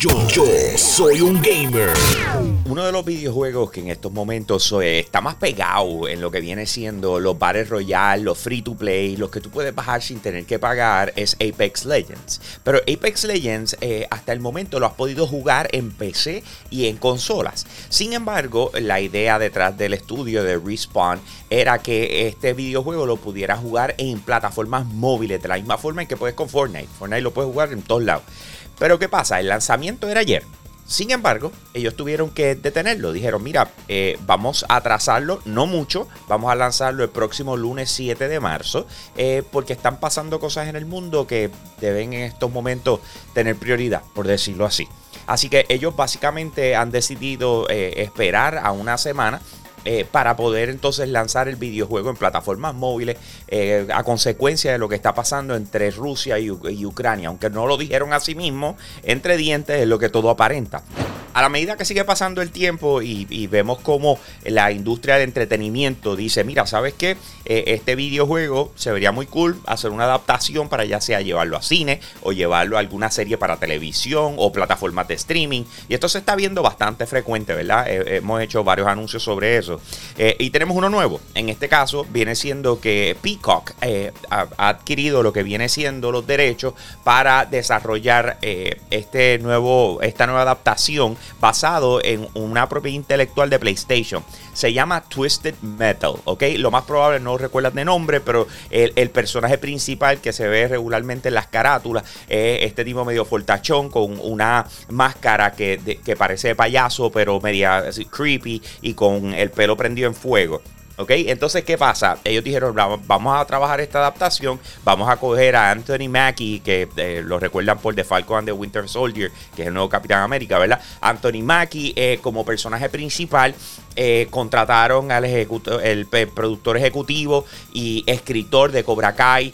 Yo, yo soy un gamer. Uno de los videojuegos que en estos momentos eh, está más pegado en lo que viene siendo los Battle Royale, los free to play, los que tú puedes bajar sin tener que pagar, es Apex Legends. Pero Apex Legends eh, hasta el momento lo has podido jugar en PC y en consolas. Sin embargo, la idea detrás del estudio de Respawn era que este videojuego lo pudiera jugar en plataformas móviles, de la misma forma en que puedes con Fortnite. Fortnite lo puedes jugar en todos lados. Pero ¿qué pasa? El lanzamiento era ayer. Sin embargo, ellos tuvieron que detenerlo. Dijeron, mira, eh, vamos a atrasarlo, no mucho, vamos a lanzarlo el próximo lunes 7 de marzo, eh, porque están pasando cosas en el mundo que deben en estos momentos tener prioridad, por decirlo así. Así que ellos básicamente han decidido eh, esperar a una semana eh, para poder entonces lanzar el videojuego en plataformas móviles eh, a consecuencia de lo que está pasando entre Rusia y, y Ucrania. Aunque no lo dijeron a sí mismo, entre dientes es lo que todo aparenta a la medida que sigue pasando el tiempo y, vemos como la industria del entretenimiento dice, mira, ¿sabes qué? Eh, este videojuego se vería muy cool hacer una adaptación para ya sea llevarlo a cine o llevarlo a alguna serie para televisión o plataformas de streaming. Y esto se está viendo bastante frecuente, ¿verdad? Eh, hemos hecho varios anuncios sobre eso. Eh, y tenemos uno nuevo. En este caso viene siendo que Peacock ha, adquirido lo que viene siendo los derechos para desarrollar este nuevo, esta nueva adaptación basado en una propiedad intelectual de PlayStation. Se llama Twisted Metal, ¿ok? Lo más probable, no recuerdas de nombre, pero el, personaje principal que se ve regularmente en las carátulas es este tipo medio fortachón con una máscara que, que parece payaso, pero media creepy y con el pelo prendido en fuego. ¿Ok? Entonces, ¿qué pasa? Ellos dijeron, vamos a trabajar esta adaptación, vamos a coger a Anthony Mackie, que eh, lo recuerdan por The Falcon and the Winter Soldier, que es el nuevo Capitán América, ¿verdad? Anthony Mackie eh, como personaje principal, eh, contrataron al el productor ejecutivo y escritor de Cobra Kai,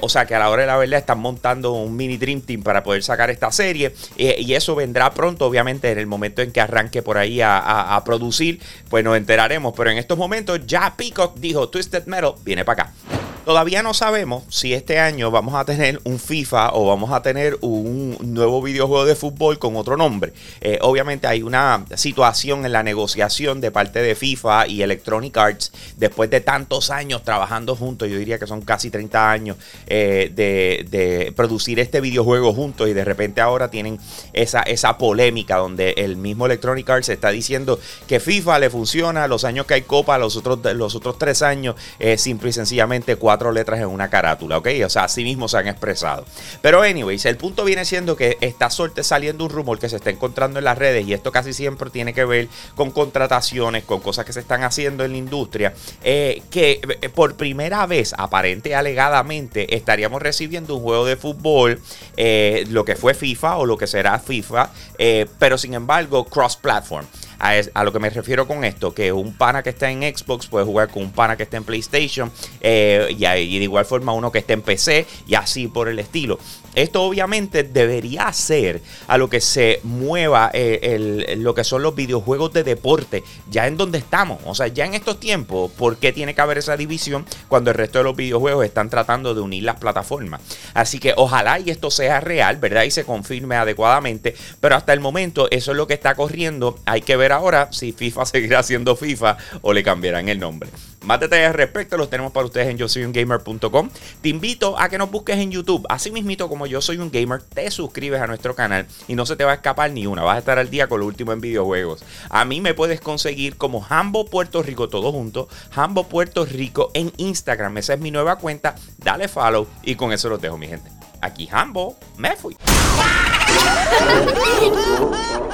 o sea que a la hora de la verdad están montando un mini Dream Team para poder sacar esta serie, y eso vendrá pronto, obviamente, en el momento en que arranque por ahí a producir, pues nos enteraremos, pero en estos momentos ya Peacock dijo, Twisted Metal viene para acá. Todavía no sabemos si este año vamos a tener un FIFA o vamos a tener un nuevo videojuego de fútbol con otro nombre. Eh, obviamente hay una situación en la negociación de parte de FIFA y Electronic Arts después de tantos años trabajando juntos. Yo diría que son casi 30 años eh, de, producir este videojuego juntos y de repente ahora tienen esa, esa polémica donde el mismo Electronic Arts está diciendo que FIFA le funciona los años que hay Copa, los otros, los otros tres años, eh, simple y sencillamente cuatro cuatro letras en una carátula, ¿ok? O sea, así mismo se han expresado. Pero, anyways, el punto viene siendo que está saliendo un rumor que se está encontrando en las redes y esto casi siempre tiene que ver con contrataciones, con cosas que se están haciendo en la industria, eh, que eh, por primera vez, aparente y alegadamente, estaríamos recibiendo un juego de fútbol, eh, lo que fue FIFA o lo que será FIFA, pero sin embargo, cross-platform. A, lo que me refiero con esto, que un pana que está en Xbox puede jugar con un pana que está en PlayStation eh, y, de igual forma uno que está en PC y así por el estilo. Esto obviamente debería ser a lo que se mueva eh, lo que son los videojuegos de deporte, ya en donde estamos. O sea, ya en estos tiempos, ¿por qué tiene que haber esa división cuando el resto de los videojuegos están tratando de unir las plataformas? Así que ojalá y esto sea real, ¿verdad? Y se confirme adecuadamente. Pero hasta el momento eso es lo que está corriendo. Hay que ver ahora si FIFA seguirá siendo FIFA o le cambiarán el nombre. Más detalles al respecto los tenemos para ustedes en yo soy un gamer.com. Te invito a que nos busques en YouTube. Así mismito como yo soy un gamer, te suscribes a nuestro canal y no se te va a escapar ni una. Vas a estar al día con lo último en videojuegos. A mí me puedes conseguir como Hambo Puerto Rico, todo junto. Hambo Puerto Rico en Instagram. Esa es mi nueva cuenta. Dale follow y con eso lo dejo, mi gente. Aquí Hambo, me fui.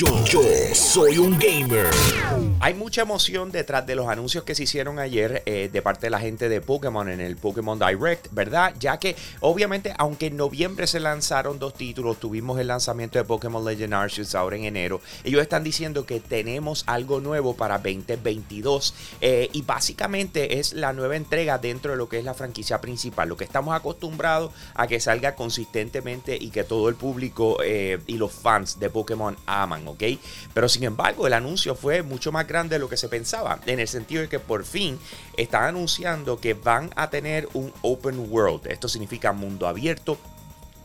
Yo, yo soy un gamer. Hay mucha emoción detrás de los anuncios que se hicieron ayer eh, de parte de la gente de Pokémon en el Pokémon Direct, ¿verdad? Ya que obviamente, aunque en noviembre se lanzaron dos títulos, tuvimos el lanzamiento de Pokémon Legend Arceus ahora en enero, ellos están diciendo que tenemos algo nuevo para 2022 eh, y básicamente es la nueva entrega dentro de lo que es la franquicia principal, lo que estamos acostumbrados a que salga consistentemente y que todo el público eh, y los fans de Pokémon aman, ¿ok? Pero sin embargo, el anuncio fue mucho más grande de lo que se pensaba, en el sentido de que por fin están anunciando que van a tener un open world. Esto significa mundo abierto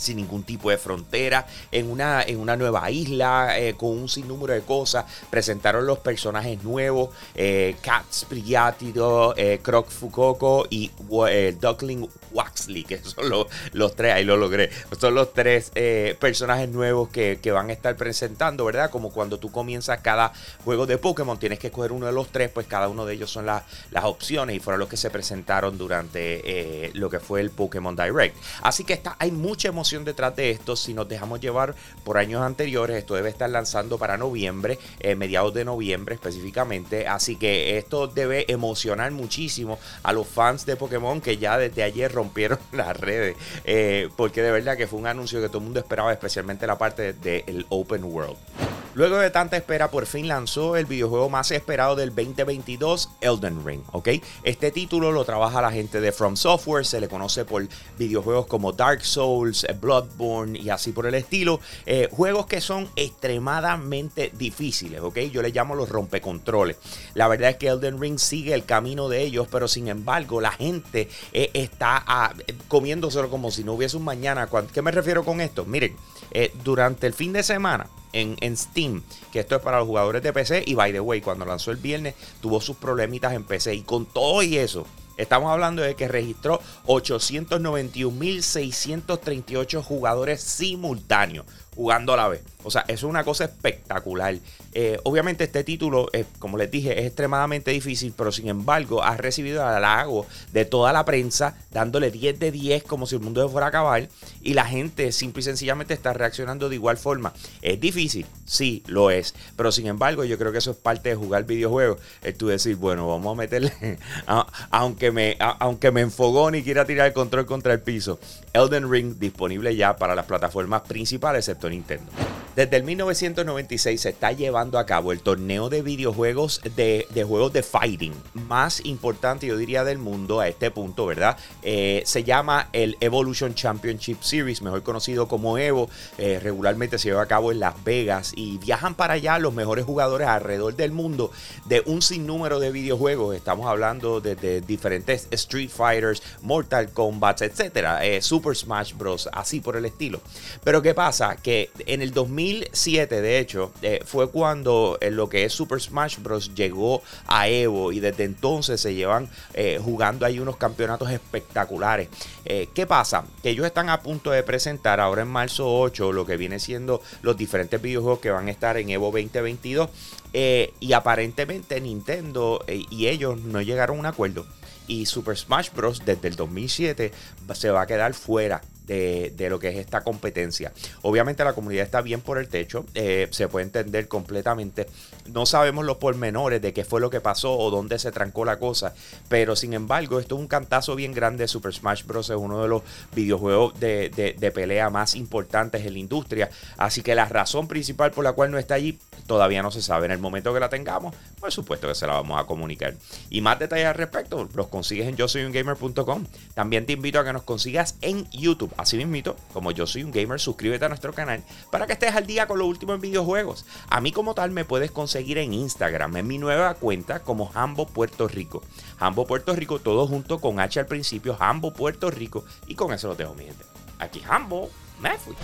sin ningún tipo de frontera, en una, en una nueva isla, eh, con un sinnúmero de cosas. Presentaron los personajes nuevos, eh, Spriatido, eh, Croc Fukoko y eh, Duckling Waxley, que son los, los, tres, ahí lo logré. Son los tres personajes nuevos que, que, van a estar presentando, ¿verdad? Como cuando tú comienzas cada juego de Pokémon, tienes que escoger uno de los tres, pues cada uno de ellos son las opciones y fueron los que se presentaron durante lo que fue el Pokémon Direct. Así que está, hay mucha emoción detrás de esto. Si nos dejamos llevar por años anteriores, esto debe estar lanzando para noviembre, eh, mediados de noviembre específicamente. Así que esto debe emocionar muchísimo a los fans de Pokémon que ya desde ayer rompieron las redes. Eh, porque de verdad que fue un anuncio que todo el mundo esperaba, especialmente la parte del Open World. Luego de tanta espera, por fin lanzó el videojuego más esperado del 2022, Elden Ring, ¿ok? Este título lo trabaja la gente de From Software, se le conoce por videojuegos como Dark Souls, Bloodborne y así por el estilo. Eh, juegos que son extremadamente difíciles, ¿ok? Yo le llamo los rompecontroles. La verdad es que Elden Ring sigue el camino de ellos, pero sin embargo la gente eh, está ah, comiéndoselo como si no hubiese un mañana. ¿Qué me refiero con esto? Miren, eh, durante el fin de semana, en, Steam, que esto es para los jugadores de PC. Y by the way, cuando lanzó el viernes, tuvo sus problemitas en PC. Y con todo y eso, estamos hablando de que registró 891.638 jugadores simultáneos jugando a la vez. O sea, eso es una cosa espectacular. Eh, obviamente este título, eh, como les dije, es extremadamente difícil, pero sin embargo ha recibido el halago de toda la prensa, dándole 10 de 10 como si el mundo se fuera a acabar. Y la gente simple y sencillamente está reaccionando de igual forma. Es difícil, sí, lo es. Pero sin embargo, yo creo que eso es parte de jugar videojuegos. Es tú decir, bueno, vamos a meterle, aunque me, aunque me enfogó ni quiera tirar el control contra el piso. Elden Ring disponible ya para las plataformas principales, excepto Nintendo. Desde el 1996 se está llevando a cabo el torneo de videojuegos de, juegos de fighting más importante, yo diría, del mundo a este punto, ¿verdad? Eh, se llama el Evolution Championship Series, mejor conocido como Evo. Eh, regularmente se lleva a cabo en Las Vegas y viajan para allá los mejores jugadores alrededor del mundo de un sinnúmero de videojuegos. Estamos hablando de, diferentes Street Fighters, Mortal Kombat, etcétera, eh, Super Smash Bros. Así por el estilo. Pero ¿qué pasa? Que en el 2000 2007, de hecho, eh, fue cuando eh, lo que es Super Smash Bros. llegó a Evo y desde entonces se llevan eh, jugando ahí unos campeonatos espectaculares. ¿Qué pasa? Que ellos están a punto de presentar ahora en marzo 8 lo que viene siendo los diferentes videojuegos que van a estar en Evo 2022 y aparentemente Nintendo y ellos no llegaron a un acuerdo y Super Smash Bros. desde el 2007 se va a quedar fuera de, lo que es esta competencia. Obviamente la comunidad está bien por el techo, eh, se puede entender completamente. No sabemos los pormenores de qué fue lo que pasó o dónde se trancó la cosa, pero sin embargo esto es un cantazo bien grande. Super Smash Bros. es uno de los videojuegos de, de pelea más importantes en la industria, así que la razón principal por la cual no está allí todavía no se sabe. En el momento que la tengamos, por supuesto que se la vamos a comunicar. Y más detalles al respecto los consigues en yo. También te invito a que nos consigas en YouTube. Así mismito, como yo soy un gamer, suscríbete a nuestro canal para que estés al día con lo último en videojuegos. A mí como tal me puedes conseguir en Instagram, en mi nueva cuenta como Hambo Puerto Rico. Hambo Puerto Rico, todo junto con H al principio, Hambo Puerto Rico. Y con eso lo dejo, mi gente. Aquí Hambo, me fui.